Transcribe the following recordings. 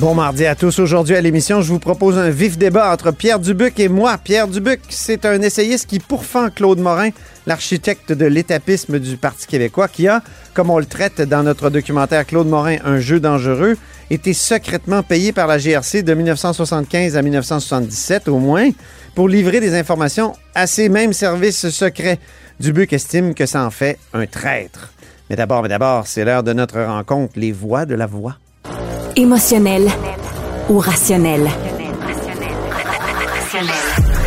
Bon mardi à tous. Aujourd'hui à l'émission, je vous propose un vif débat entre Pierre Dubuc et moi. Pierre Dubuc, c'est un essayiste qui pourfend Claude Morin, l'architecte de l'étapisme du Parti québécois, qui a, comme on le traite dans notre documentaire Claude Morin, un jeu dangereux, été secrètement payé par la GRC de 1975 à 1977 au moins pour livrer des informations à ces mêmes services secrets. Dubuc estime que ça en fait un traître. Mais d'abord, mais d'abord, c'est l'heure de notre rencontre, les voix de la voix. Émotionnel ou rationnel.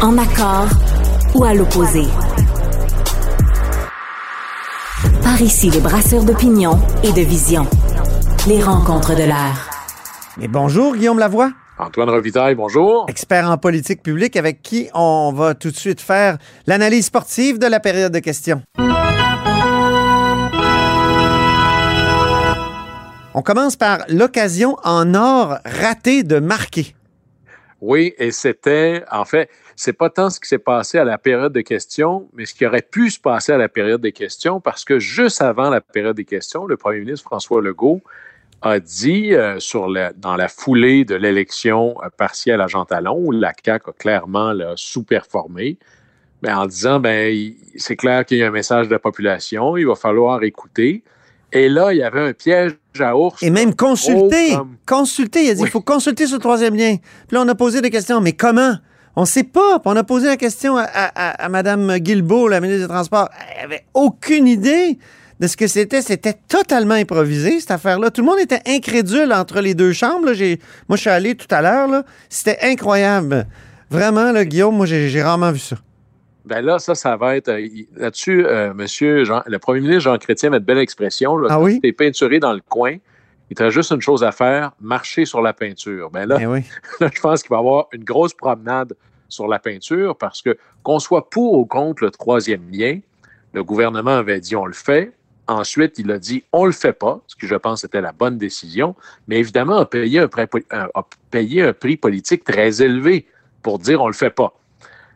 En accord ou à l'opposé. Par ici, les brasseurs d'opinion et de vision. Les rencontres de l'air. Mais bonjour, Guillaume Lavoie. Antoine Revitaille, bonjour. Expert en politique publique avec qui on va tout de suite faire l'analyse sportive de la période de questions. On commence par l'occasion en or ratée de marquer. Oui, et c'était, en fait, c'est pas tant ce qui s'est passé à la période de questions, mais ce qui aurait pu se passer à la période des questions, parce que juste avant la période des questions, le premier ministre François Legault a dit euh, dans la foulée de l'élection euh, partielle à Jean Talon, où la CAQ a clairement sous-performé, en disant ben c'est clair qu'il y a un message de la population, il va falloir écouter. Et là, il y avait un piège à ours. Et même consulter. Consulter. Il a dit il faut consulter le troisième lien. Puis là, on a posé des questions. Mais comment? On ne sait pas. Puis on a posé la question à, à, Mme Guilbeault, la ministre des Transports. Elle avait aucune idée de ce que c'était. C'était totalement improvisé, cette affaire-là. Tout le monde était incrédule entre les deux chambres. Moi, je suis allé tout à l'heure. C'était incroyable. Vraiment, là, Guillaume, moi, j'ai rarement vu ça. Ben là, ça, ça va être. Euh, là-dessus, euh, monsieur Jean, le premier ministre Jean Chrétien met de belle expression. Là, ah oui? Tu es peinturé dans le coin. Il te juste une chose à faire, marcher sur la peinture. Ben là, eh oui. là je pense qu'il va y avoir une grosse promenade sur la peinture parce que qu'on soit pour ou contre le troisième lien, le gouvernement avait dit on le fait. Ensuite, il a dit on le fait pas, ce que je pense était la bonne décision. Mais évidemment, a payé un, prix, a payé un prix politique très élevé pour dire on le fait pas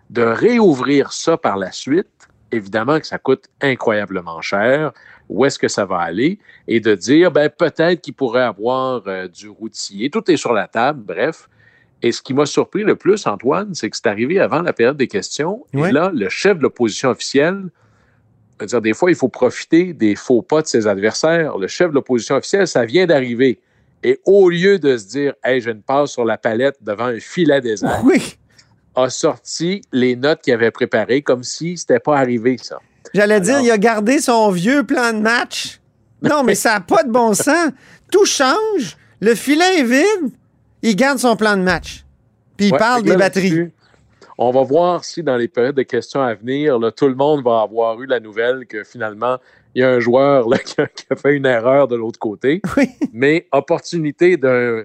de réouvrir ça par la suite, évidemment que ça coûte incroyablement cher. Où est-ce que ça va aller? Et de dire, ben, peut-être qu'il pourrait avoir euh, du routier. Tout est sur la table, bref. Et ce qui m'a surpris le plus, Antoine, c'est que c'est arrivé avant la période des questions. Et là, le chef de l'opposition officielle, dire, des fois, il faut profiter des faux pas de ses adversaires. Le chef de l'opposition officielle, ça vient d'arriver. Et au lieu de se dire, hey, je ne passe sur la palette devant un filet désert. Oui a sorti les notes qu'il avait préparées comme si c'était pas arrivé, ça. J'allais dire, il a gardé son vieux plan de match. Non, mais ça n'a pas de bon sens. Tout change. Le filet est vide. Il garde son plan de match. Puis il parle des batteries. On va voir si dans les périodes de questions à venir, tout le monde va avoir eu la nouvelle que finalement, il y a un joueur qui, a, fait une erreur de l'autre côté. Mais opportunité d'un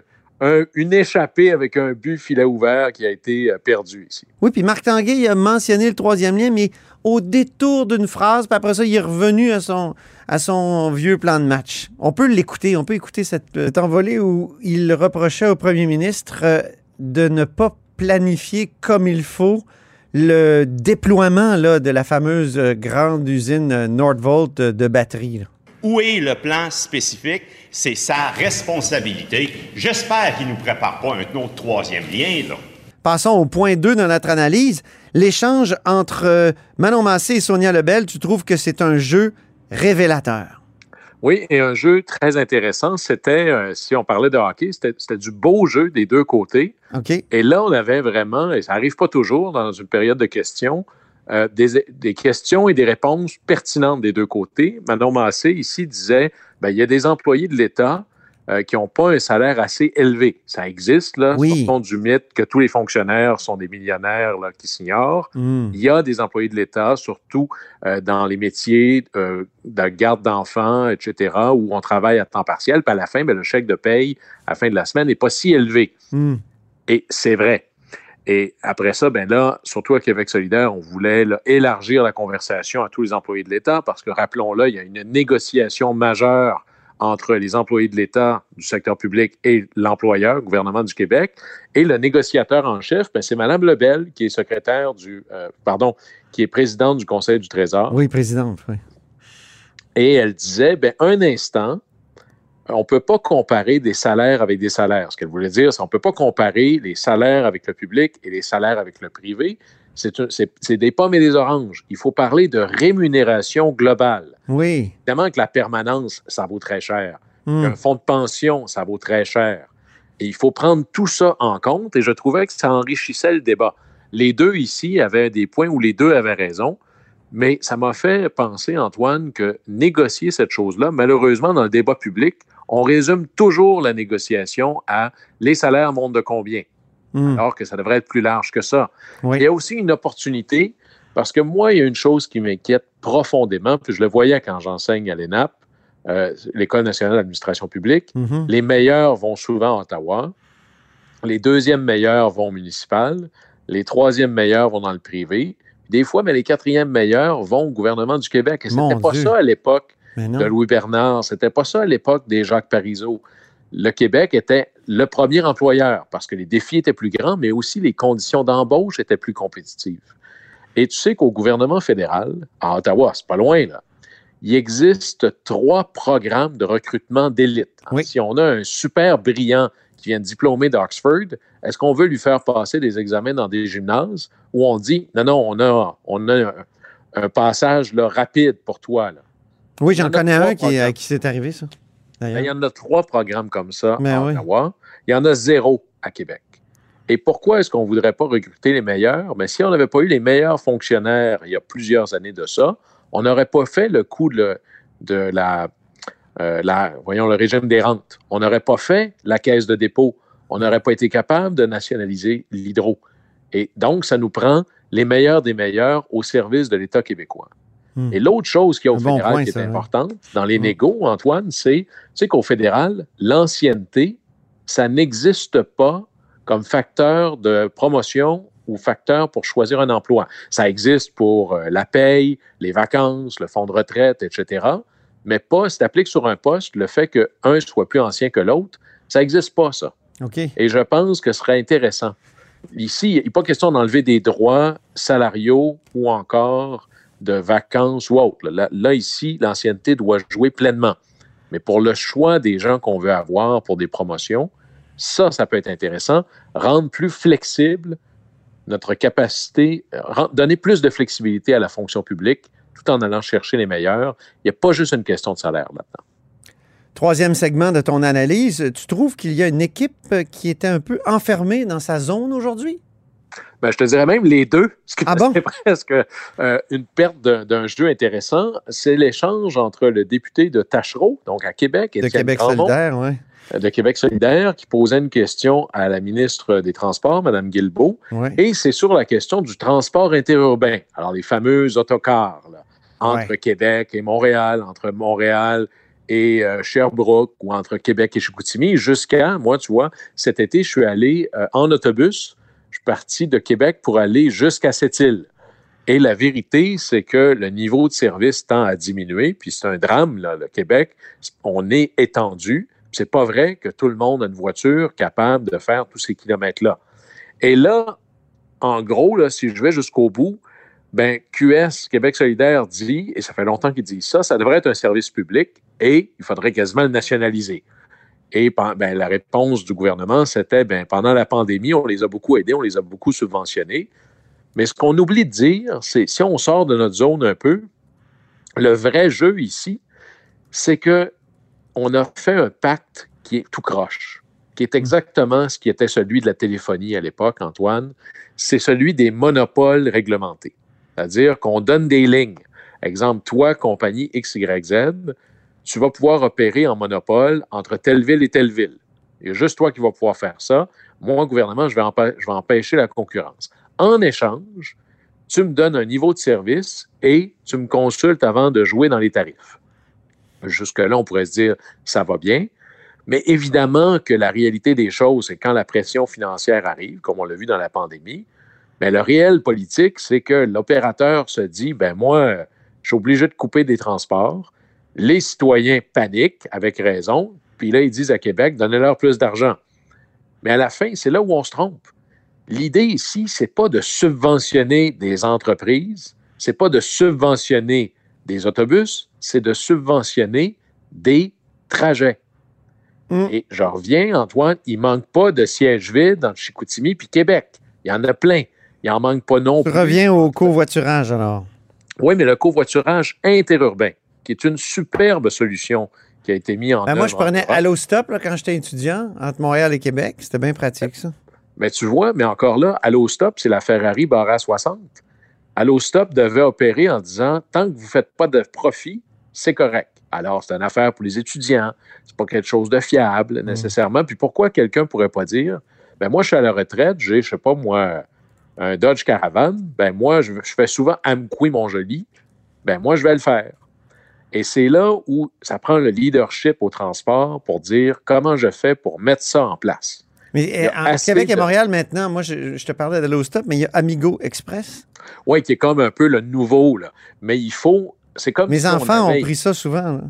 une échappée avec un but filet ouvert qui a été euh, perdu ici. Oui, puis Marc Tanguay a mentionné le troisième lien, mais au détour d'une phrase, puis après ça, il est revenu à son, à son vieux plan de match. On peut l'écouter, on peut écouter cette, cette envolée où il reprochait au premier ministre euh, de ne pas planifier comme il faut le déploiement là, de la fameuse euh, grande usine Nordvolt de batteries. Où est le plan spécifique? C'est sa responsabilité. J'espère qu'il ne nous prépare pas un autre troisième lien, là. Passons au point 2 de notre analyse. L'échange entre euh, Manon Massé et Sonia Lebel, tu trouves que c'est un jeu révélateur? Oui, et un jeu très intéressant. C'était, euh, si on parlait de hockey, c'était du beau jeu des deux côtés. OK. Et là, on avait vraiment, et ça n'arrive pas toujours dans une période de questions, euh, des, questions et des réponses pertinentes des deux côtés. Manon Massé, ici, disait ben, il y a des employés de l'État euh, qui n'ont pas un salaire assez élevé. Ça existe, là, oui. fond du mythe que tous les fonctionnaires sont des millionnaires là, qui s'ignorent. Hmm. Il y a des employés de l'État, surtout euh, dans les métiers de garde d'enfants, etc., où on travaille à temps partiel, puis à la fin, ben, le chèque de paye à la fin de la semaine n'est pas si élevé. Hmm. Et c'est vrai. Et après ça, ben là, surtout à Québec solidaire, on voulait élargir la conversation à tous les employés de l'État parce que, rappelons-le, il y a une négociation majeure entre les employés de l'État, du secteur public et l'employeur, le gouvernement du Québec. Et le négociateur en chef, ben, c'est Mme Lebel, qui est secrétaire du, euh, pardon, qui est présidente du Conseil du Trésor. Oui, présidente, oui. Et elle disait, ben, un instant, on ne peut pas comparer des salaires avec des salaires. Ce qu'elle voulait dire, c'est qu'on ne peut pas comparer les salaires avec le public et les salaires avec le privé. C'est des pommes et des oranges. Il faut parler de rémunération globale. Oui. Évidemment que la permanence, ça vaut très cher. Hmm. Un fonds de pension, ça vaut très cher. Et il faut prendre tout ça en compte et je trouvais que ça enrichissait le débat. Les deux ici avaient des points où les deux avaient raison, mais ça m'a fait penser, Antoine, que négocier cette chose-là, malheureusement, dans le débat public, on résume toujours la négociation à les salaires montent de combien, Hmm. alors que ça devrait être plus large que ça. Oui. Il y a aussi une opportunité, parce que moi, il y a une chose qui m'inquiète profondément, puis je le voyais quand j'enseigne à l'ENAP, euh, l'École nationale d'administration publique. Mhm. Les meilleurs vont souvent à Ottawa, les deuxièmes meilleurs vont au municipal, les troisièmes meilleurs vont dans le privé. Des fois, mais les quatrièmes meilleurs vont au gouvernement du Québec. Et Mon c'était pas Dieu. ça à l'époque. De Louis Bernard. C'était pas ça à l'époque des Jacques Parizeau. Le Québec était le premier employeur parce que les défis étaient plus grands, mais aussi les conditions d'embauche étaient plus compétitives. Et tu sais qu'au gouvernement fédéral, à Ottawa, c'est pas loin, là, il existe trois programmes de recrutement d'élite. Oui. Si on a un super brillant qui vient de diplômer d'Oxford, est-ce qu'on veut lui faire passer des examens dans des gymnases où on dit non, non, on a, on a un, un passage là, rapide pour toi? Là? Oui, j'en connais un qui, à programmes. qui s'est arrivé, ça. Ben, il y en a trois programmes comme ça Ben à oui. Ottawa. Il y en a zéro à Québec. Et pourquoi est-ce qu'on ne voudrait pas recruter les meilleurs? Mais si on n'avait pas eu les meilleurs fonctionnaires il y a plusieurs années de ça, on n'aurait pas fait le coup de, de la, euh, la- voyons, le régime des rentes. On n'aurait pas fait la caisse de dépôt. On n'aurait pas été capable de nationaliser l'hydro. Et donc, ça nous prend les meilleurs des meilleurs au service de l'État québécois. Hmm. Et l'autre chose qui est au bon fédéral point, qui est ça, ouais. importante dans les Hmm. négos, Antoine, c'est tu sais qu'au fédéral, l'ancienneté, ça n'existe pas comme facteur de promotion ou facteur pour choisir un emploi. Ça existe pour euh, la paye, les vacances, le fonds de retraite, etc. Mais pas, si tu appliques sur un poste, le fait qu'un soit plus ancien que l'autre, ça n'existe pas, ça. OK. Et je pense que ce serait intéressant. Ici, il n'est pas question d'enlever des droits salariaux ou encore de vacances ou autres. Là, ici, l'ancienneté doit jouer pleinement. Mais pour le choix des gens qu'on veut avoir pour des promotions, ça, ça peut être intéressant. Rendre plus flexible notre capacité, euh, donner plus de flexibilité à la fonction publique tout en allant chercher les meilleurs. Il n'y a pas juste une question de salaire là-dedans. Troisième segment de ton analyse, tu trouves qu'il y a une équipe qui était un peu enfermée dans sa zone aujourd'hui? Ben, je te dirais même les deux. Ce qui Ah bon? c'est presque euh, une perte d'un jeu intéressant. C'est l'échange entre le député de Tachereau, donc à Québec, De Étienne Québec Grandmont, solidaire, oui. euh, de Québec solidaire, qui posait une question à la ministre des Transports, Mme Guilbeault, Ouais. et c'est sur la question du transport interurbain. Alors, les fameux autocars là, entre Ouais. Québec et Montréal, entre Montréal et euh, Sherbrooke ou entre Québec et Chicoutimi, jusqu'à, moi, tu vois, cet été, je suis allé euh, en autobus. Suis parti de Québec pour aller jusqu'à cette île. Et la vérité, c'est que le niveau de service tend à diminuer, puis c'est un drame, le Québec. On est étendu. C'est pas vrai que tout le monde a une voiture capable de faire tous ces kilomètres-là. Et là, en gros, si je vais jusqu'au bout, ben, QS, Québec solidaire, dit, et ça fait longtemps qu'il dit ça, ça devrait être un service public et il faudrait quasiment le nationaliser. Et ben, la réponse du gouvernement, c'était ben, pendant la pandémie, on les a beaucoup aidés, on les a beaucoup subventionnés. Mais ce qu'on oublie de dire, c'est si on sort de notre zone un peu, le vrai jeu ici, c'est que on a fait un pacte qui est tout croche, qui est exactement ce qui était celui de la téléphonie à l'époque, Antoine. C'est celui des monopoles réglementés. C'est-à-dire qu'on donne des lignes. Exemple, toi, compagnie XYZ, tu vas pouvoir opérer en monopole entre telle ville et telle ville. Il y a juste toi qui vas pouvoir faire ça. Moi, gouvernement, je vais, empêcher la concurrence. En échange, tu me donnes un niveau de service et tu me consultes avant de jouer dans les tarifs. Jusque-là, on pourrait se dire, ça va bien. Mais évidemment que la réalité des choses, c'est quand la pression financière arrive, comme on l'a vu dans la pandémie, mais le réel politique, c'est que l'opérateur se dit, ben moi, je suis obligé de couper des transports. Les citoyens paniquent avec raison, puis là, ils disent à Québec, donnez-leur plus d'argent. Mais à la fin, c'est là où on se trompe. L'idée ici, c'est pas de subventionner des entreprises, c'est pas de subventionner des autobus, c'est de subventionner des trajets. Mm. Et je reviens, Antoine, il manque pas de sièges vides dans Chicoutimi puis Québec. Il y en a plein. Il en manque pas non Tu plus. reviens au covoiturage, alors. Oui, mais le covoiturage interurbain, qui est une superbe solution qui a été mise en Ben, œuvre. moi, je en prenais. Allostop là, quand j'étais étudiant, entre Montréal et Québec. C'était bien pratique, ça. Mais tu vois, mais encore là, Allostop, c'est la Ferrari barre à 60. Allostop devait opérer en disant tant que vous ne faites pas de profit, c'est correct. Alors, c'est une affaire pour les étudiants. C'est pas quelque chose de fiable nécessairement. Puis pourquoi quelqu'un pourrait pas dire ben moi, je suis à la retraite, j'ai, je sais pas moi, un Dodge Caravan, ben moi, je, je fais souvent Amqui Montjoli, ben moi, je vais le faire. Et c'est là où ça prend le leadership au transport pour dire comment je fais pour mettre ça en place. Mais euh, en Québec et de- Montréal, maintenant, moi, je, je te parlais d'Allostop, mais il y a Amigo Express. Oui, qui est comme un peu le nouveau, là. Mais il faut. C'est comme Mes si enfants avait- ont pris ça souvent. là.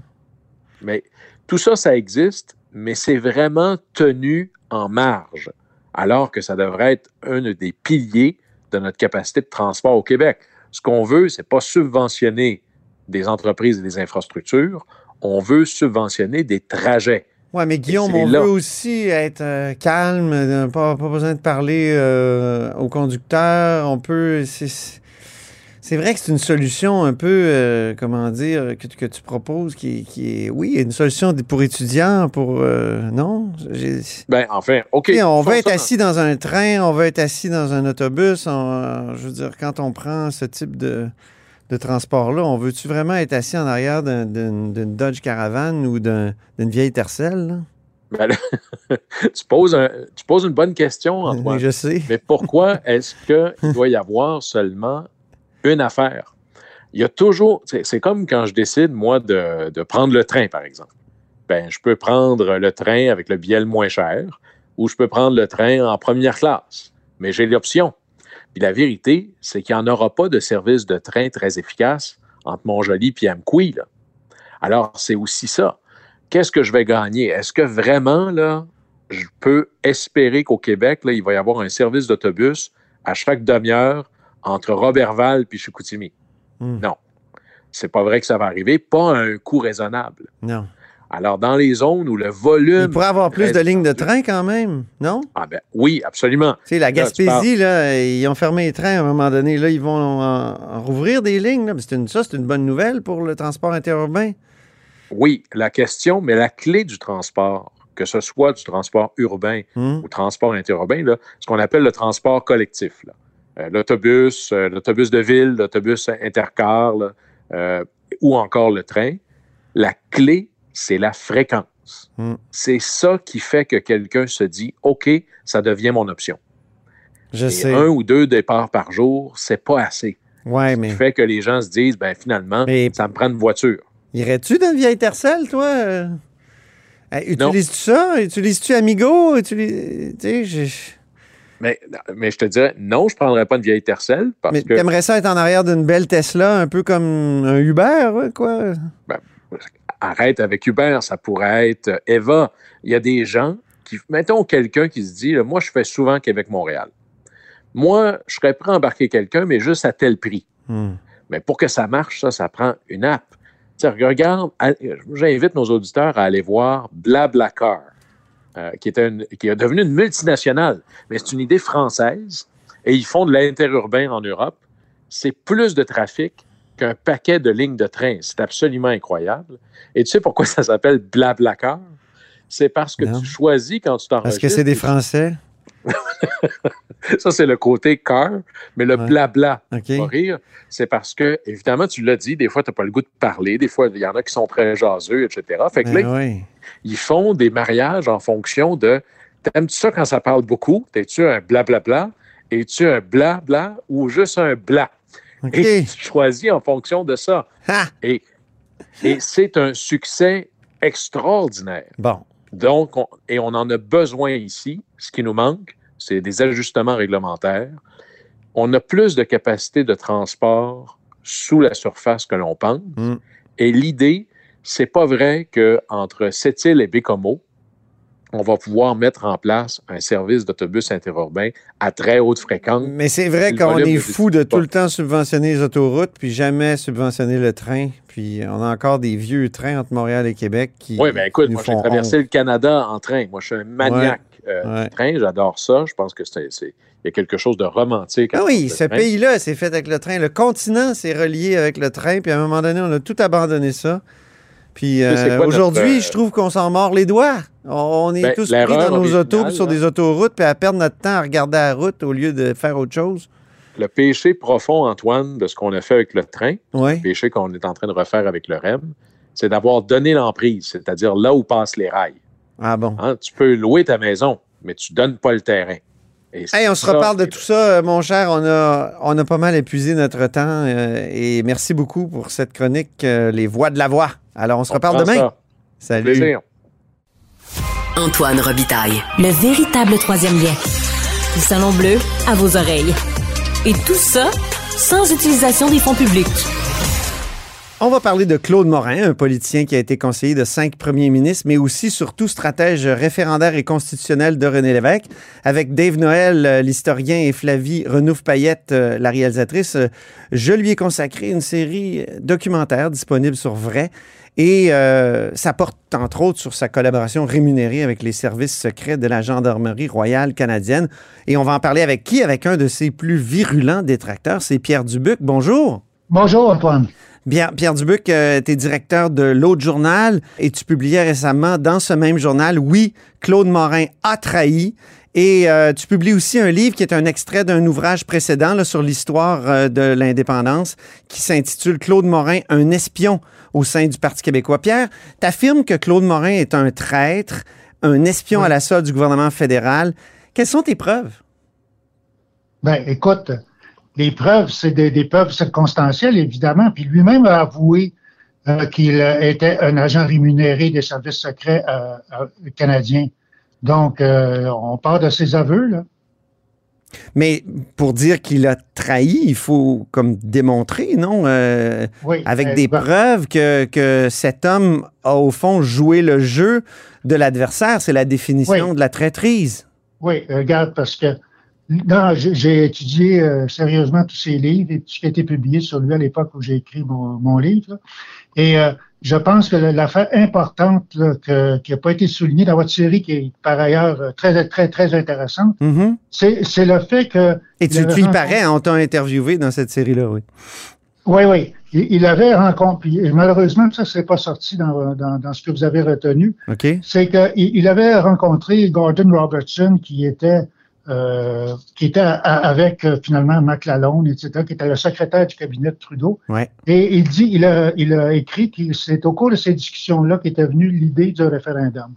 Mais tout ça, ça existe, mais c'est vraiment tenu en marge, alors que ça devrait être un des piliers de notre capacité de transport au Québec. Ce qu'on veut, c'est pas subventionner des entreprises et des infrastructures, on veut subventionner des trajets. Oui, mais Guillaume, on là. veut aussi être euh, calme, euh, pas, pas besoin de parler euh, au conducteur. On peut. C'est vrai que c'est une solution un peu, comment dire, que, que tu proposes, qui, qui est, oui, une solution pour étudiants, pour. non? Ben, enfin, OK. On veut être ça. assis dans un train, on veut être assis dans un autobus. on- je veux dire, quand on prend ce type de, de transport-là, on veut-tu vraiment être assis en arrière d'un- d'une Dodge Caravan ou d'un- d'une vieille Tercel? là? Ben là, tu, poses un- tu poses une bonne question, Antoine. Je sais. Mais pourquoi est-ce qu'il doit y avoir seulement une affaire? Il y a toujours. C'est c'est comme quand je décide, moi, de, de prendre le train, par exemple. Ben, je peux prendre le train avec le billet le moins cher ou je peux prendre le train en première classe. Mais j'ai l'option. Puis la vérité, c'est qu'il n'y en aura pas de service de train très efficace entre Montjoli et Amqui. Là. Alors, c'est aussi ça. Qu'est-ce que je vais gagner? Est-ce que vraiment, là, je peux espérer qu'au Québec, là, il va y avoir un service d'autobus à chaque demi-heure entre Robertval et Chicoutimi? Hmm. Non. C'est pas vrai que ça va arriver, pas à un coût raisonnable. Non. Alors, dans les zones où le Il volume. pourrait avoir plus de lignes de train quand même, non? Ah ben, oui, absolument. Tu sais, la Gaspésie, là, ils ont fermé les trains à un moment donné. Là, ils vont en, en rouvrir des lignes. là. Mais c'est une, ça, c'est une bonne nouvelle pour le transport interurbain. Oui, la question, mais la clé du transport, que ce soit du transport urbain Hmm? ou transport interurbain, là, ce qu'on appelle le transport collectif. là. Euh, l'autobus, euh, l'autobus de ville, l'autobus intercar, là, euh, ou encore le train. La clé, c'est la fréquence. Mm. C'est ça qui fait que quelqu'un se dit, OK, ça devient mon option. Je Et sais. un ou deux départs par jour, c'est pas assez. Ouais, Ce mais qui fait que les gens se disent, ben finalement, Mais- ça me prend une voiture. irais-tu dans une vieille Tercel, toi? Euh. Utilises-tu ça? Utilises-tu Amigo? Utilises... Je- Mais, mais je te dirais, non, je ne prendrais pas une vieille Tercel parce Mais que t'aimerais ça être en arrière d'une belle Tesla, un peu comme un Uber, quoi? Arrête avec Uber, ça pourrait être euh, Eva. Il y a des gens qui, mettons quelqu'un qui se dit, là, moi, je fais souvent Québec-Montréal. Moi, je serais prêt à embarquer quelqu'un, mais juste à tel prix. Hmm. Mais pour que ça marche, ça, ça prend une app. Tu sais, regarde, j'invite nos auditeurs à aller voir Blablacar, euh, qui, est une- qui est devenu une multinationale, mais c'est une idée française et ils font de l'interurbain en Europe. C'est plus de trafic qu'un paquet de lignes de train. C'est absolument incroyable. Et tu sais pourquoi ça s'appelle Blablacar? C'est parce que Non. tu choisis quand tu t'enregistres. Parce que c'est des Français? Ça, c'est le côté car, mais le Ouais. blabla, OK. pas rire, c'est parce que, évidemment, tu l'as dit, des fois, tu n'as pas le goût de parler, des fois, il y en a qui sont très jaseux, etc. Fait que là, Ben oui. ils font des mariages en fonction de T'aimes-tu ça quand ça parle beaucoup? T'es-tu un blablabla? Es-tu un blabla ou juste un bla? Et tu choisis en fonction de ça. Ha! Et, et c'est un succès extraordinaire. Bon. Donc, on- et on en a besoin ici. Ce qui nous manque, c'est des ajustements réglementaires. On a plus de capacité de transport sous la surface que l'on pense. Mm. Et l'idée, c'est pas vrai qu'entre Sept-Îles et Bécomo, on va pouvoir mettre en place un service d'autobus interurbain à très haute fréquence. Mais c'est vrai qu'on est fou de tout le temps subventionner les autoroutes, puis jamais subventionner le train. Puis on a encore des vieux trains entre Montréal et Québec qui Oui, mais écoute, nous moi, j'ai font traversé honte. le Canada en train. Moi, je suis un maniaque euh, Ouais. du train. J'adore ça. Je pense que c'est, c'est- il y a quelque chose de romantique. Ah oui, ce pays-là, c'est fait avec le train. Le continent, c'est relié avec le train. Puis à un moment donné, on a tout abandonné ça. Puis euh, aujourd'hui, euh, je trouve qu'on s'en mord les doigts. On est Ben, tous pris dans nos autos, sur là. des autoroutes, puis à perdre notre temps à regarder la route au lieu de faire autre chose. Le péché profond, Antoine, de ce qu'on a fait avec le train, le péché qu'on est en train de refaire avec le REM, c'est d'avoir donné l'emprise, c'est-à-dire là où passent les rails. Ah bon? Hein, Tu peux louer ta maison, mais tu donnes pas le terrain. Hey, on se reparle de tout ça, euh, mon cher. On a, on a pas mal épuisé notre temps. euh, et merci beaucoup pour cette chronique, euh, Les Voix de la Voix. Alors, on se On reparle demain. ça. Salut. Plaisir. Antoine Robitaille. Le véritable troisième lien. Du Salon Bleu à vos oreilles. Et tout ça sans utilisation des fonds publics. On va parler de Claude Morin, un politicien qui a été conseiller de cinq premiers ministres, mais aussi surtout stratège référendaire et constitutionnel de René Lévesque, avec Dave Noël, euh, l'historien, et Flavie Renouf-Payette, euh, la réalisatrice. Euh, Je lui ai consacré une série documentaire disponible sur Vrai. Et euh, ça porte entre autres sur sa collaboration rémunérée avec les services secrets de la Gendarmerie royale canadienne. Et on va en parler avec qui? Avec un de ses plus virulents détracteurs, c'est Pierre Dubuc. Bonjour. Bonjour, Antoine. Bien, Pierre Dubuc, euh, tu es directeur de l'autre journal et tu publiais récemment dans ce même journal, oui, Claude Morin a trahi. Et euh, tu publies aussi un livre qui est un extrait d'un ouvrage précédent là, sur l'histoire euh, de l'indépendance qui s'intitule Claude Morin, un espion au sein du Parti québécois. Pierre, tu affirmes que Claude Morin est un traître, un espion Oui. à la solde du gouvernement fédéral. Quelles sont tes preuves? Ben, écoute, les preuves, c'est des, des preuves circonstancielles, évidemment. Puis lui-même a avoué euh, qu'il était un agent rémunéré des services secrets canadiens. Donc, euh, on part de ses aveux, là. Mais pour dire qu'il a trahi, il faut comme démontrer, non? Euh, Oui. avec des ben, preuves que, que cet homme a au fond joué le jeu de l'adversaire. C'est la définition Oui. de la traîtrise. Oui, regarde, parce que non, j'ai j'ai étudié euh, sérieusement tous ses livres et tout ce qui a été publié sur lui à l'époque où j'ai écrit mon, mon livre. là. Et euh, je pense que l'affaire importante là, que- qui n'a pas été soulignée dans votre série, qui est par ailleurs euh, très, très, très intéressante, Mhm. c'est c'est le fait que... Et tu, tu y parais, on t'a interviewé dans cette série-là, oui. Oui, oui. Il, il avait rencontré, malheureusement, ça, c'est pas sorti dans, dans, dans ce que vous avez retenu, OK? c'est qu'il il avait rencontré Gordon Robertson, qui était, euh, qui était à- avec euh, finalement McLalone, etc., qui était le secrétaire du cabinet de Trudeau. Ouais. Et il dit, il a, il a écrit que c'est au cours de ces discussions-là qu'était venue l'idée du référendum.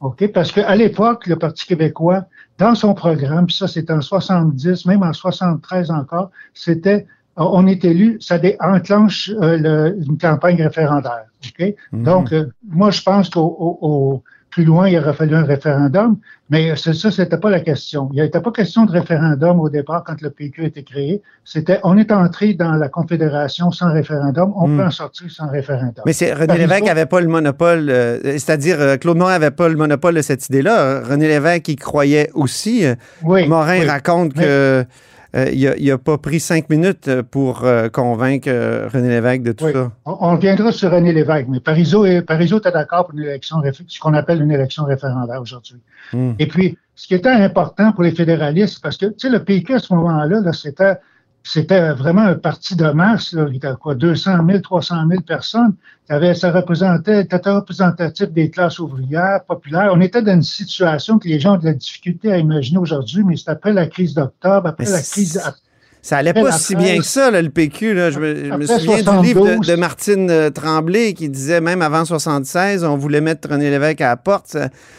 OK? Parce qu'à l'époque, le Parti québécois, dans son programme, puis ça c'était en 70, même en 73 encore, c'était on est élu, ça dé- enclenche euh, le- une campagne référendaire. OK? Mhm. Donc, euh, moi, je pense qu'au au- au- plus loin, il aurait fallu un référendum, mais c'est ça, c'était pas la question. Il n'était pas question de référendum au départ quand le PQ a été créé. C'était, on est entré dans la Confédération sans référendum, on Mm. peut en sortir sans référendum. Mais c'est René Parizeau- Lévesque n'avait pas le monopole, euh, c'est-à-dire euh, Claude Morin n'avait pas le monopole de cette idée-là. René Lévesque y croyait aussi. Oui, Morin oui. raconte Mais- que euh, il n'a pas pris cinq minutes euh, pour euh, convaincre euh, René Lévesque de tout Oui. ça. On, on reviendra sur René Lévesque, mais Parizeau est, Parizeau était d'accord pour une élection, ce qu'on appelle une élection référendaire aujourd'hui. Hmm. Et puis, ce qui était important pour les fédéralistes, parce que, tu sais, le PQ à ce moment-là, là, c'était, c'était vraiment un parti de masse, là, il était quoi, 200 000, 300 000 personnes. Ça représentait, c'était représentatif des classes ouvrières, populaires. On était dans une situation que les gens ont de la difficulté à imaginer aujourd'hui, mais c'est après la crise d'octobre, après Mais la crise, Ça allait pas si bien que ça, là, le PQ. Là. Je me, je me Après souviens du 72. livre de, de Martine euh, Tremblay qui disait même avant 76, on voulait mettre René Lévesque à la porte.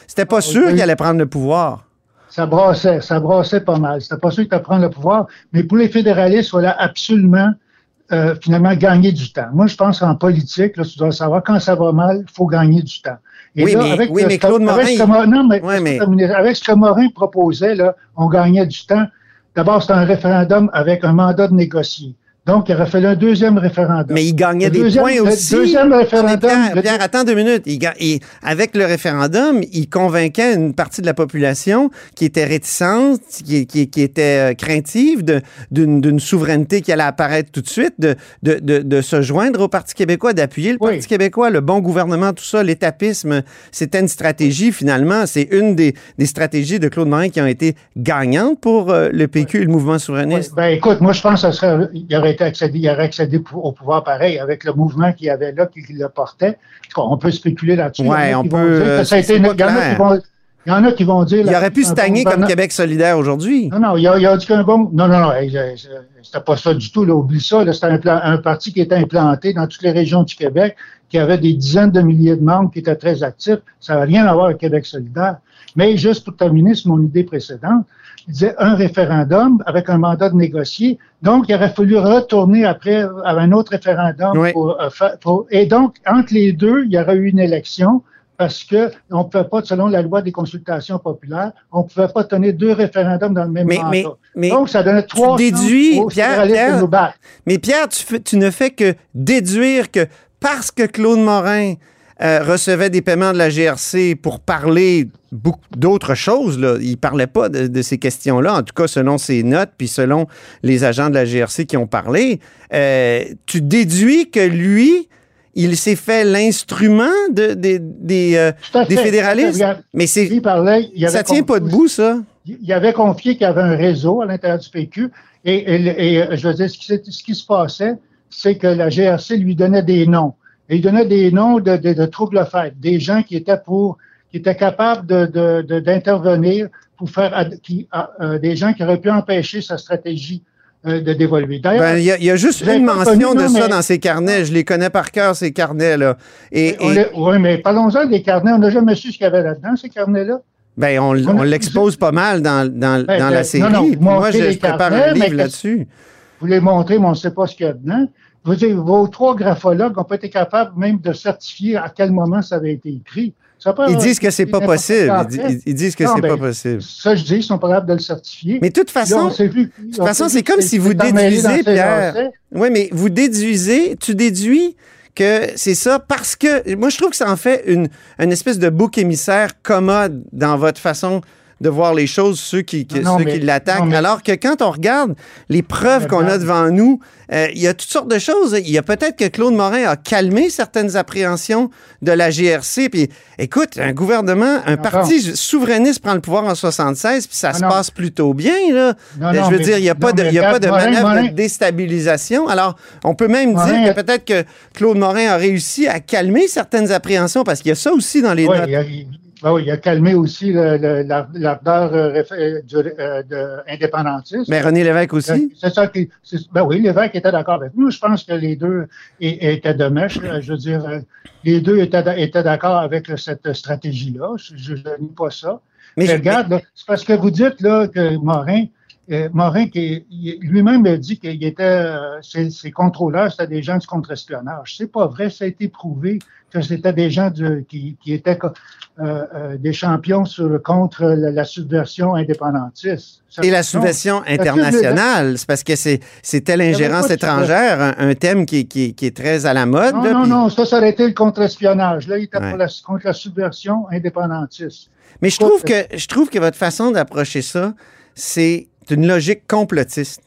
C'était pas Ah, sûr qu'il allait prendre le pouvoir. Ça brassait, ça brassait pas mal. C'était pas sûr que prendre le pouvoir, mais pour les fédéralistes, il fallait absolument euh, finalement gagner du temps. Moi, je pense qu'en politique, là, tu dois savoir, quand ça va mal, il faut gagner du temps. Et Oui, là, mais- oui, le- mais Claude avec Morin, ce que Mo- non, mais, avec ce que Morin proposait, là, on gagnait du temps. D'abord, c'était un référendum avec un mandat de négocier. Donc, il aurait fallu un deuxième référendum. Mais il gagnait Le des deuxième- points aussi. deuxième référendum, Pierre, attends deux minutes. Il ga- il- avec le référendum, il convainquait une partie de la population qui était réticente, qui, qui- qui était euh, craintive d'une souveraineté qui allait apparaître tout de suite, de, de, de- de se joindre au Parti québécois, d'appuyer le Oui. Parti québécois, le bon gouvernement, tout ça, l'étapisme. C'était une stratégie, finalement. C'est une des, des stratégies de Claude Morin qui ont été gagnantes pour euh, le PQ et le mouvement souverainiste. Ben, écoute, moi, je pense que ça serait, il aurait été accédé, il aurait accédé au pouvoir pareil avec le mouvement qu'il y avait là, qui, le portait. On peut spéculer là-dessus. Ouais, on peut, ça a été- il y en a qui vont- il y en a qui vont dire. Il aurait pu stagner comme Québec solidaire aujourd'hui. Non, non, il a, il a dit qu'un bon. Non, non, non, c'était pas ça du tout, là, oublie ça. C'était un parti qui était implanté dans toutes les régions du Québec, qui avait des dizaines de milliers de membres, qui étaient très actifs. Ça n'a rien à voir avec Québec solidaire. Mais juste pour terminer sur mon idée précédente, il disait un référendum avec un mandat de négocier. Donc, il aurait fallu retourner après à un autre référendum. Oui. pour, euh, pour- et donc, entre les deux, il y aurait eu une élection parce que on ne pouvait pas, selon la loi des consultations populaires, on ne pouvait pas tenir deux référendums dans le même Mais- mandat. mais- mais Donc, ça donnait trois déduis, chances aux Pierre, fédéralistes Pierre, de nous battre. Mais Pierre, tu, tu ne fais que déduire que parce que Claude Morin euh, recevait des paiements de la GRC pour parler d'autres choses, là. il ne parlait pas de, de ces questions-là, en tout cas selon ses notes, puis selon les agents de la GRC qui ont parlé, euh, tu déduis que lui, il s'est fait l'instrument de- des- euh, des fédéralistes? Regarde, Mais c'est, Il parlait, il avait ça tient pas debout, ça. Il avait confié qu'il y avait un réseau à l'intérieur du PQ et, et- et, je veux dire, ce qui, s'est- ce qui se passait, c'est que la GRC lui donnait des noms. Et il donnait des noms de, de, de troubles-fêtes, des gens qui étaient pour, qui étaient capables de, de- de- d'intervenir pour faire, qui, euh, des gens qui auraient pu empêcher sa stratégie euh, de d'évoluer. D'ailleurs, Ben, Il y, a- il y a juste une mention connu, de non, ça mais- dans ses carnets. Je les connais par cœur, ces carnets-là. Et, et- oui, mais parlons-en des carnets. On n'a jamais su ce qu'il y avait là-dedans, ces carnets-là. Ben, on, On a- on l'expose pas mal dans, dans, Ben, dans ben, la série. non, non, moi, je, je prépare carnets, un livre là-dessus. Vous les montrez, mais on ne sait pas ce qu'il y a dedans. Vous dire, vos trois graphologues n'ont pas été capables même de certifier à quel moment ça avait été écrit. Ça Ils disent que c'est pas possible. Ils, disent que c'est ben, pas possible. Ça, je dis, ils sont pas capables de le certifier. Mais de toute façon, vu- de toute façon, c'est comme si vous déduisez, Pierre. lacets. Oui, mais vous déduisez, tu déduis que c'est ça parce que moi, je trouve que ça en fait une, une espèce de bouc émissaire commode dans votre façon de voir les choses, ceux qui, qui- Non, ceux mais- qui l'attaquent. mais- Alors que quand on regarde les preuves qu'on a devant nous, euh, il y a toutes sortes de choses. Il y a peut-être que Claude Morin a calmé certaines appréhensions de la GRC. Puis, écoute, un gouvernement, un parti souverainiste prend le pouvoir en 76, puis ça Ah se passe plutôt bien, là. Euh, je veux mais- dire, il n'y a pas de, mais il y a pas de regarde, Morin, manœuvre Morin- de déstabilisation. Alors, on peut même Morin- dire que peut-être que Claude Morin a réussi à calmer certaines appréhensions, parce qu'il y a ça aussi dans les notes. a, ben oui, il a calmé aussi l'ardeur euh, euh, euh, de- indépendantiste. Mais René Lévesque aussi? C'est ça qui. Ben oui, l'évêque était d'accord avec nous. Je pense que les deux étaient de mèche. Je veux dire, euh, les deux étaient, d'a- étaient d'accord avec euh, cette stratégie-là. Je ne nie pas ça. Mais Mais, regarde, c'est parce que vous dites là, que Morin, euh, Morin qui, lui-même a dit qu'il était, euh, ses, ses contrôleurs, c'était des gens du contre-espionnage. C'est pas vrai, ça a été prouvé que c'était des gens du- qui, qui étaient euh, euh, des champions sur, contre la, la subversion indépendantiste. Ça- Et la subversion internationale, c'est parce que c'est c'était l'ingérence pas de étrangère, un, un thème qui, qui- qui est très à la mode. Non, là, non, puis- non, ça, ça aurait été le contre-espionnage. Là, il était Ouais. pour la, contre la subversion indépendantiste. Mais je trouve que je trouve que votre façon d'approcher ça, c'est une logique complotiste.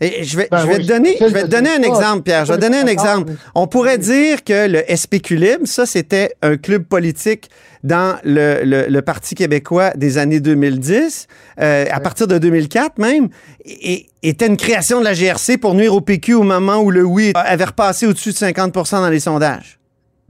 Et je vais, Ben je vais oui, te donner, c'est- je vais te c'est- donner un c'est- exemple, Pierre. Je vais te donner un c'est- exemple. c'est- On pourrait dire que le SPQ Libre, ça, c'était un club politique dans le, le- le Parti québécois des années 2010, euh, à partir de 2004 même, et, et était une création de la GRC pour nuire au PQ au moment où le oui avait repassé au-dessus de 50% dans les sondages.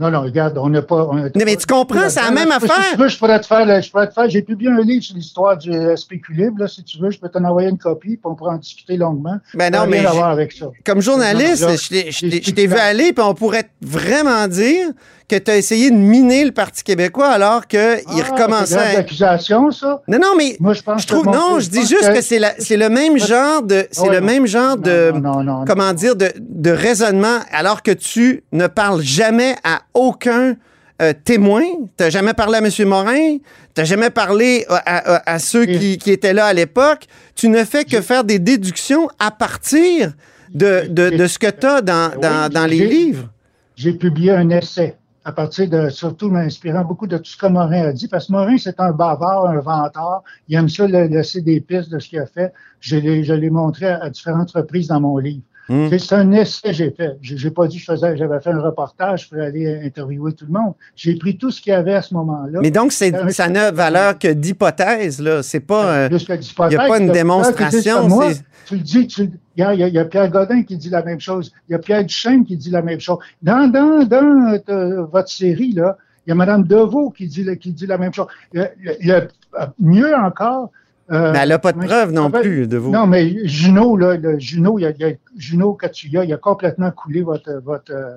Non, non, regarde, on n'a pas. on a- Non, mais tu comprends, c'est la même Si tu affaire. veux, je pourrais te faire, je pourrais te faire. J'ai publié un livre sur l'histoire du spéculible. Là, si tu veux, je peux t'en envoyer une copie, puis on pourra en discuter longuement. Ben non, mais rien à j'ai- voir avec ça. Comme journaliste, Non, je t'ai vu aller, puis on pourrait vraiment dire que tu as essayé de miner le Parti québécois alors qu'il Ah, C'est recommençait. grave à- d'accusation, ça. Non, non, mais Moi, je pense je trouve. que Non, je dis juste que- que c'est la- c'est le même genre de. C'est Ouais, le non. même genre Non, de. non, comment dire, de, de raisonnement, alors que tu ne parles jamais à aucun. euh, témoin, t'as jamais parlé à M. Morin, t'as jamais parlé à, à- à ceux qui, qui étaient là à l'époque. Tu ne fais que faire des déductions à partir de, de, de ce que tu as dans, Oui, dans, dans les livres. J'ai publié un essai à partir de, surtout m'inspirant beaucoup de tout ce que Morin a dit, parce que Morin, c'est un bavard, un vantard. Il aime ça laisser des pistes de ce qu'il a fait. Je l'ai, je l'ai montré à différentes reprises dans mon livre. Hmm. C'est- un essai que j'ai fait. J'ai j'ai pas dit que je j'avais fait un reportage pour aller interviewer tout le monde. J'ai pris tout ce qu'il y avait à ce moment-là. Mais donc, ça n'a valeur que d'hypothèse, là. C'est pas. euh, il y a pas une le- démonstration, Moi, tu le dis, tu, il y, a, y y Pierre Godin qui dit la même chose. Il y a Pierre Duchesne qui dit la même chose. Dans, dans, dans euh, votre série, là, il y a Mme Deveau qui dit, qui dit la même chose. Il y a- il y a- euh, mieux encore. Euh, mais elle n'a pas de preuves non plus de vous. Non, mais Juno, là, le Juno, il a, il a- Juno Katsuya, il a complètement coulé votre, votre, euh,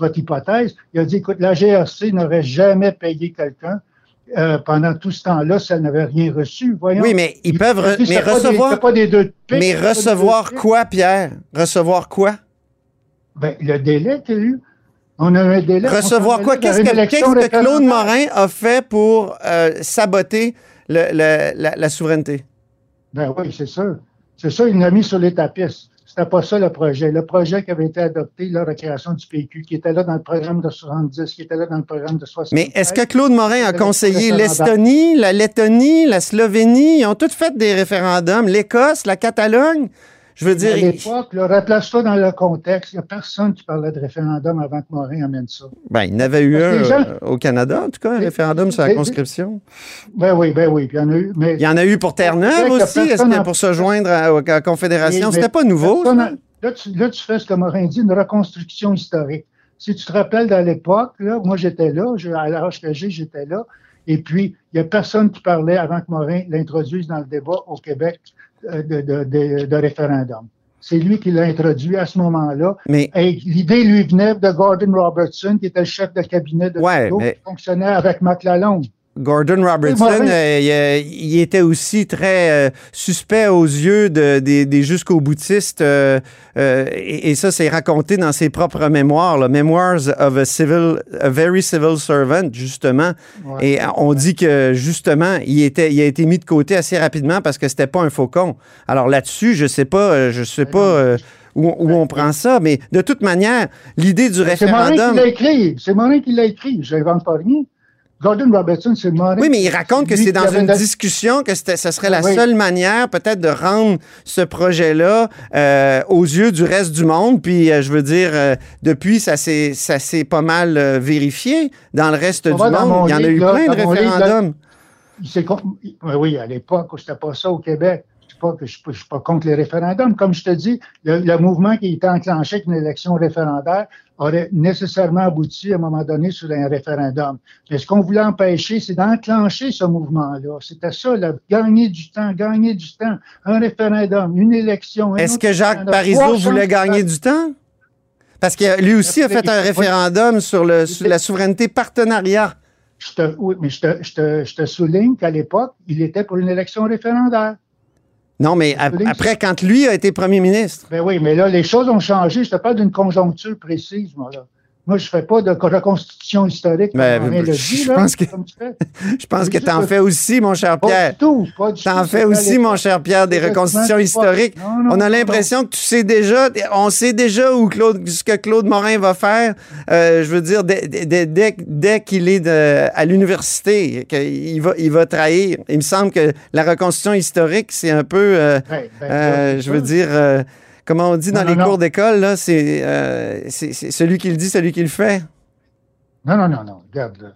votre hypothèse. Il a dit, écoute, la GRC n'aurait jamais payé quelqu'un euh, pendant tout ce temps-là si elle n'avait rien reçu. Voyons. Oui, mais ils Il- peuvent. re- mais c'est pas des- recevoir. c'est pas des deux de pique, mais recevoir de quoi, Pierre? Recevoir quoi? Ben, le délai qu'il y a eu. On a un délai. Recevoir quoi? Qu'est-ce que, qu'est-ce que Claude. Morin a fait pour euh, saboter le- le- la, la souveraineté? Ben oui, c'est sûr. C'est ça, il l'a mis sur les tapis. C'était pas ça le projet. Le projet qui avait été adopté lors de la création du PQ, qui était là dans le programme de 70, qui était là dans le programme de 60. Mais est-ce que Claude Morin a conseillé l'Estonie, la Lettonie, la Slovénie? Ils ont toutes fait des référendums. L'Écosse, la Catalogne? Je veux dire, À l'époque, replace-toi dans le contexte. Il n'y a personne qui parlait de référendum avant que Morin amène ça. ben, il y en avait eu Parce un gens- euh, au Canada, en tout cas, un référendum sur la conscription. Ben oui, ben oui. Puis il y en a eu. Mais Il y en a eu pour Terre-Neuve aussi, en- pour se joindre à, à la Confédération? C'était pas nouveau, a- Là tu, là, tu fais ce que Morin dit, une reconstruction historique. Si tu te rappelles, dans l'époque, moi, j'étais là, je- à l'âge que j'ai, j'étais là. Et puis, il n'y a personne qui parlait avant que Morin l'introduise dans le débat au Québec euh, de, de, de- de référendum. C'est lui qui l'a introduit à ce moment-là. Mais Et l'idée lui venait de Gordon Robertson, qui était le chef de cabinet de Ouais, Trudeau, mais- qui fonctionnait avec McClellan. Gordon Robertson, euh, il, euh, il était aussi très euh, suspect aux yeux de- des, des jusqu'au boutistes. euh, euh, et, et ça, c'est raconté dans ses propres mémoires, là, Memoirs of a, civil, a Very Civil Servant, justement. Ouais. Et on dit que, justement, il, était, il a été mis de côté assez rapidement parce que c'était pas un faucon. Alors là-dessus, je sais pas, je sais pas euh, où, où on prend ça, mais de toute manière, l'idée du C'est Morin qui référendum... l'a écrit. C'est Morin qui l'a écrit. Je n'invente pas rien. Gordon Robertson, c'est Morin. Oui, mais il raconte que c'est dans une discussion que ce serait la Oui. seule manière peut-être de rendre ce projet-là euh, aux yeux du reste du monde. Puis, euh, je veux dire, euh, depuis, ça s'est ça s'est pas mal vérifié dans le reste On du monde. mon Il y en a eu là, plein de livre, là. référendums. S'est oui, à l'époque, c'était pas ça au Québec. Je pas, je suis pas- je suis pas contre les référendums. Comme je te dis, le, le mouvement qui était enclenché avec une élection référendaire aurait nécessairement abouti à un moment donné sur un référendum. Mais ce qu'on voulait empêcher, c'est d'enclencher ce mouvement-là. C'était ça, là, gagner du temps, gagner du temps. Un référendum, une élection. un Est-ce que Jacques Parizeau voulait gagner du temps? Parce que lui aussi a fait un référendum sur, le, sur la souveraineté partenariat. Je te, oui, mais je te, je te- je te souligne qu'à l'époque, il était pour une élection référendaire. Non, mais ap- après, quand lui a été premier ministre, Ben oui, mais là, les choses ont changé. Je te parle d'une conjoncture précise, moi, là. Moi, je fais pas de reconstitution historique. Le je là, pense que- comme tu fais. je pense que tu en fais aussi, mon cher Pierre. du tout, pas du T'en tout. fais aussi, mon cher Pierre, des reconstitutions historiques. pas- non, non, on a l'impression que tu sais déjà, on sait déjà où Claude, ce que Claude Morin va faire. euh, je veux dire, dès, dès- dès- dès qu'il est de- à l'université, qu'il va, il va trahir. Il me semble que la reconstitution historique, c'est un peu, euh, Ben, ben, euh, je veux dire, comment on dit dans Non, les non, cours d'école, là, c'est euh, c'est- celui qui le dit, celui qui le fait. Non, non, non, non. Regarde,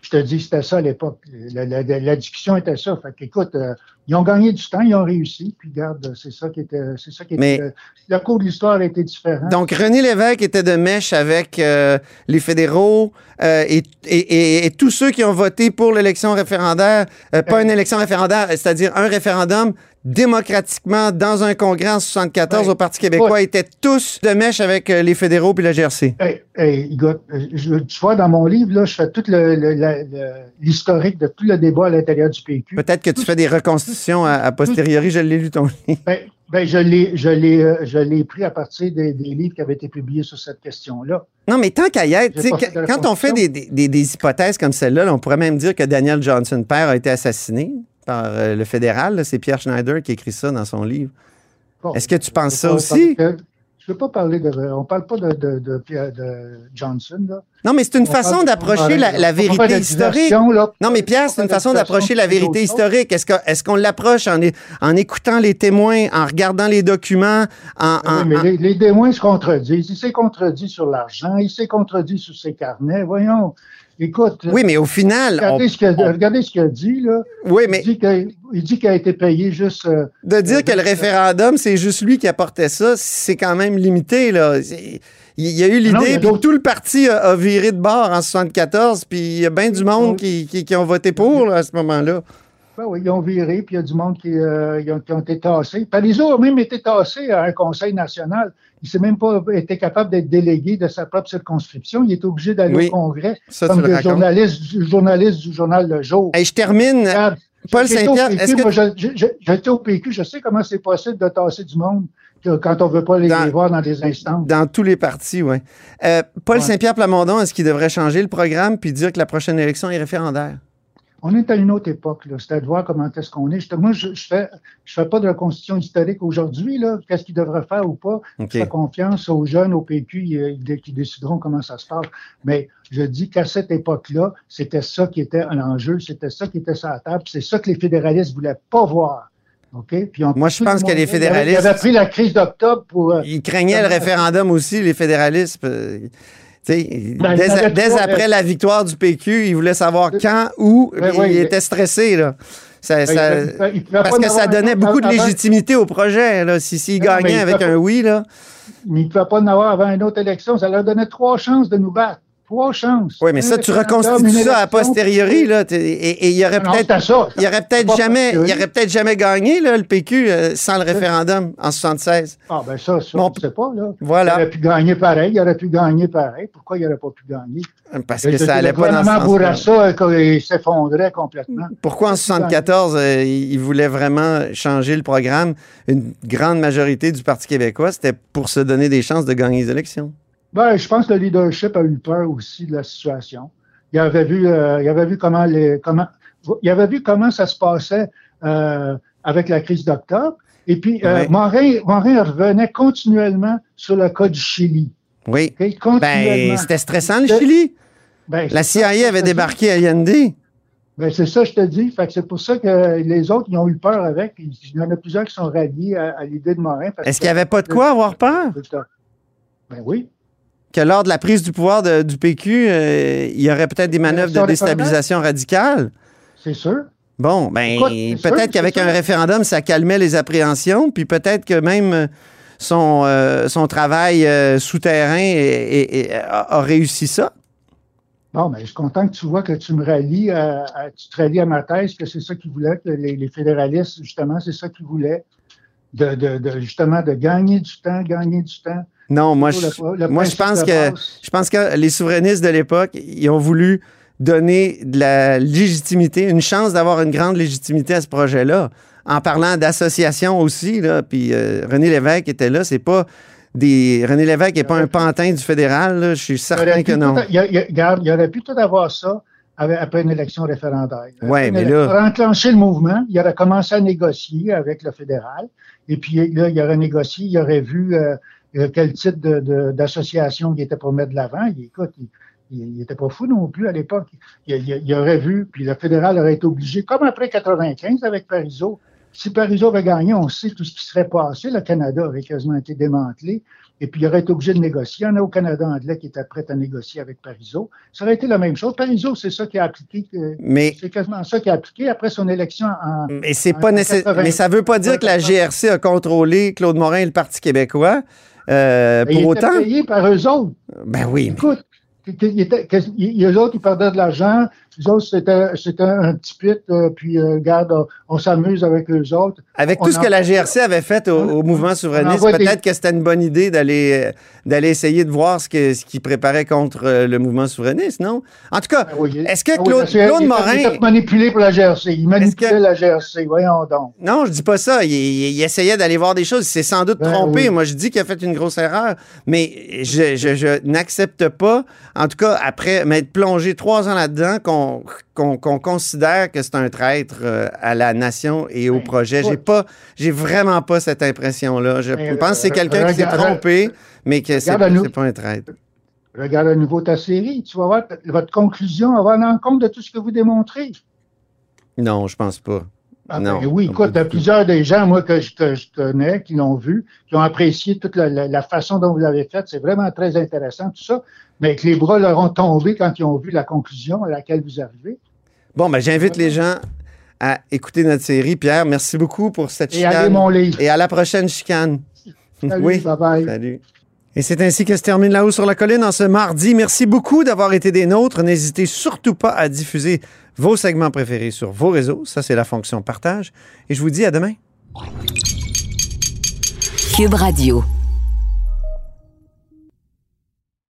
je te dis, c'était ça à l'époque. La, la- la- la discussion était ça. Fait qu'écoute, euh, ils ont gagné du temps, ils ont réussi. Puis regarde, c'est ça qui était. C'est ça qui était. Mais- le, le cours de l'histoire a été différent. Donc, René Lévesque était de mèche avec euh, les fédéraux euh, et, et- et- et tous ceux qui ont voté pour l'élection référendaire, euh, pas une élection référendaire, c'est-à-dire un référendum démocratiquement dans un congrès en 74 Ouais. au Parti québécois, Ouais. étaient tous de mèche avec euh, les fédéraux puis la GRC. Hey, hey, écoute, je- tu vois, dans mon livre, là, je fais tout l'historique de tout le débat à l'intérieur du PQ. Peut-être que tu fais des reconstitutions à, à posteriori, je l'ai lu ton livre. Ben, ben, je l'ai, je l'ai, euh, je l'ai pris à partir des, des livres qui avaient été publiés sur cette question-là. Non, mais tant qu'à y être, quand on fait des hypothèses comme celle-là, là, on pourrait même dire que Daniel Johnson père a été assassiné par euh, le fédéral. C'est Pierre Schneider qui écrit ça dans son livre. Bon, Est-ce que tu penses ça aussi? Je ne veux pas parler de. On ne parle pas de, de, de, Pierre- de Johnson. Là. Non, mais c'est une On façon d'approcher la, vérité historique. là. Non, mais Pierre, c'est une façon d'approcher la vérité historique. Est-ce qu'on l'approche en, écoutant les témoins, en regardant les documents, en, en- Oui, mais les, les témoins se contredisent. Il s'est contredit sur l'argent, il s'est contredit sur ses carnets. Voyons, écoute. Oui, mais au final, on- Regardez, ce qu'il a, dit, là. oui, mais Il dit qu'il a été payé juste. euh, de dire euh, que le référendum, c'est juste lui qui apportait ça, c'est quand même limité, là. Il y a eu l'idée, puis tout le parti a, a viré de bord en 74, puis il y a bien du monde qui, qui, qui ont voté pour, là, à ce moment-là. Oui, ils ont viré, puis il y a du monde qui, euh, ils ont, qui ont été tassés. Parizeau a même été tassé à un conseil national. Il ne s'est même pas été capable d'être délégué de sa propre circonscription. Il est obligé d'aller Oui, au Congrès Ça, comme le journaliste, du- journaliste du journal Le Jour. Hey, je termine. Regarde, Paul Saint-Pierre, est-ce que- J'étais au PQ, je sais comment c'est possible de tasser du monde quand on ne veut pas les, Dans- les voir dans des instances. Dans tous les partis, oui. Paul Ouais. Saint-Pierre Plamondon, est-ce qu'il devrait changer le programme puis dire que la prochaine élection est référendaire? On est à une autre époque, là. C'est à de voir comment est-ce qu'on est. Moi, je ne fais, je fais pas de reconstitution historique aujourd'hui, là. Qu'est-ce qu'ils devraient faire ou pas? Je fais confiance aux jeunes, au PQ, ils- qui décideront comment ça se passe. Mais je dis qu'à cette époque-là, c'était ça qui était un enjeu, c'était ça qui était sur la table, c'est ça que les fédéralistes voulaient pas voir. OK? Puis on- Moi, je pense que les fédéralistes- Ils avaient pris la crise d'octobre pour. euh, Ils craignaient le référendum aussi, les fédéralistes. Euh, Ben, il dès, avait dès trois, après mais- la victoire du PQ, ils voulaient savoir quand, où, Ben puis oui, ils mais- étaient stressés. Là. Ça- Ben, ça- il pouvait- il pouvait parce que ça donnait beaucoup de avant- légitimité au projet. Là. Si, Ben non, il avec pouvait un oui, là. Mais ils ne pouvaient pas en avoir avant une autre élection. Ça leur donnait trois chances de nous battre. Trois chances. oui, mais ça, tu reconstitues ça a élection, posteriori. Là, et, il y aurait peut-être il y aurait peut-être jamais, il aurait peut-être jamais gagné là, le PQ euh, sans le référendum en 76. Ah, ben ça, ça, Bon, je ne sais pas, là. voilà. Il aurait pu gagner pareil, il aurait pu gagner pareil. Pourquoi il n'aurait pas pu gagner? Parce que ça allait pas dans ce sens-là. Bourassa, euh, il s'effondrait complètement. Pourquoi en 74, euh, ils voulaient vraiment changer le programme? Une grande majorité du Parti québécois, c'était pour se donner des chances de gagner les élections. Ben, je pense que le leadership a eu peur aussi de la situation. Il avait vu, euh, il avait vu comment les, comment, il avait vu comment ça se passait euh, avec la crise d'octobre. Et puis, euh. Morin, Morin revenait continuellement sur le cas du Chili. Oui. Ben, c'était stressant, le Chili. Ben, La ça, CIA avait débarqué à Allende. Ben, c'est ça, je te dis. Fait que c'est pour ça que les autres, ils ont eu peur avec. Il y en a plusieurs qui sont ralliés à, à l'idée de Morin. Est-ce qu'il n'y avait pas de quoi avoir peur? Ben oui. Que lors de la prise du pouvoir de- du PQ, euh, il y aurait peut-être des manœuvres de déstabilisation radicale? C'est sûr. Bon, ben, peut-être qu'avec un référendum, ça calmait les appréhensions, puis peut-être que même son, euh, son travail euh, souterrain a, a réussi ça. Bon, ben, je suis content que tu vois que tu me rallies à, à- tu te rallies à ma thèse, que c'est ça qu'ils voulaient, que les, les fédéralistes, justement, c'est ça qu'ils voulaient. De, de, de- justement, de gagner du temps, gagner du temps. Non, moi, je, le moi, je pense que je pense que les souverainistes de l'époque, ils ont voulu donner de la légitimité, une chance d'avoir une grande légitimité à ce projet-là, en parlant d'association aussi. Là, puis euh, René Lévesque était là. C'est pas des René Lévesque n'est pas un pantin du fédéral. là, je suis certain que non. il, il- regarde, il aurait pu tout avoir ça avec- après une élection référendaire. Après mais là- Il aurait enclenché le mouvement, il aurait commencé à négocier avec le fédéral, et puis là, il aurait négocié, il aurait vu euh, quel type d'association il était pour mettre de l'avant? Il- Écoute, il, il, il était pas fou non plus à l'époque. Il, il- il aurait vu, puis le fédéral aurait été obligé, comme après 95 avec Parizeau. Si Parizeau avait gagné, on sait tout ce qui serait passé. Le Canada aurait quasiment été démantelé. Et puis, il aurait été obligé de négocier. Il y en a au Canada anglais qui était prêt à négocier avec Parizeau. Ça aurait été la même chose. Parizeau, c'est ça qui a appliqué. euh, Mais C'est quasiment ça qui a appliqué après son élection en. Mais c'est pas nécessaire. 80. Mais ça veut pas dire que la GRC a contrôlé Claude Morin et le Parti québécois. Euh, Ben, il pour était autant. payé par eux autres. Ben oui. mais- Écoute, que- que- il était- que- il- eux autres, ils perdaient de l'argent. Les autres, c'était un petit pit. euh, puis, euh, regarde, on, on s'amuse avec eux autres. Avec On tout ce que la GRC avait fait au, au mouvement souverainiste, des- peut-être que c'était une bonne idée d'aller euh, d'aller essayer de voir ce que ce qu'ils préparaient contre le mouvement souverainiste, non? En tout cas, Ah oui, est-ce que ah oui, Claude, Claude il Morin. Il manipulé pour la GRC. Il manipulait que- la GRC. Voyons donc. Non, je dis pas ça. Il, il- il essayait d'aller voir des choses. Il s'est sans doute Ben trompé. oui. Moi, je dis qu'il a fait une grosse erreur. Mais je, je- je n'accepte pas, en tout cas, après m'être plongé trois ans là-dedans, qu'on qu'on considère que c'est un traître euh, à la nation et au projet. J'ai pas, j'ai vraiment pas cette impression-là. Je Ben, pense que c'est euh, quelqu'un qui s'est trompé, mais que c'est pas un traître. Regarde à nouveau ta série. Tu vas voir, votre conclusion va en compte de tout ce que vous démontrez. Non, je pense pas. Ah, Non, ben oui, pas écoute, il y a plusieurs des gens, moi, que je, que je connais, qui l'ont vu, qui ont apprécié toute la, la- la façon dont vous l'avez fait. C'est vraiment très intéressant, tout ça. Mais que les bras leur ont tombé quand ils ont vu la conclusion à laquelle vous arrivez. Bon, ben j'invite les gens à écouter notre série. Pierre, merci beaucoup pour cette Et allez chicane. mon livre. Et à la prochaine chicane. Salut, oui. bye-bye. Salut. Et c'est ainsi que se termine La Haut sur la Colline en ce mardi. Merci beaucoup d'avoir été des nôtres. N'hésitez surtout pas à diffuser vos segments préférés sur vos réseaux. Ça, c'est la fonction partage. Et je vous dis à demain. Cube Radio.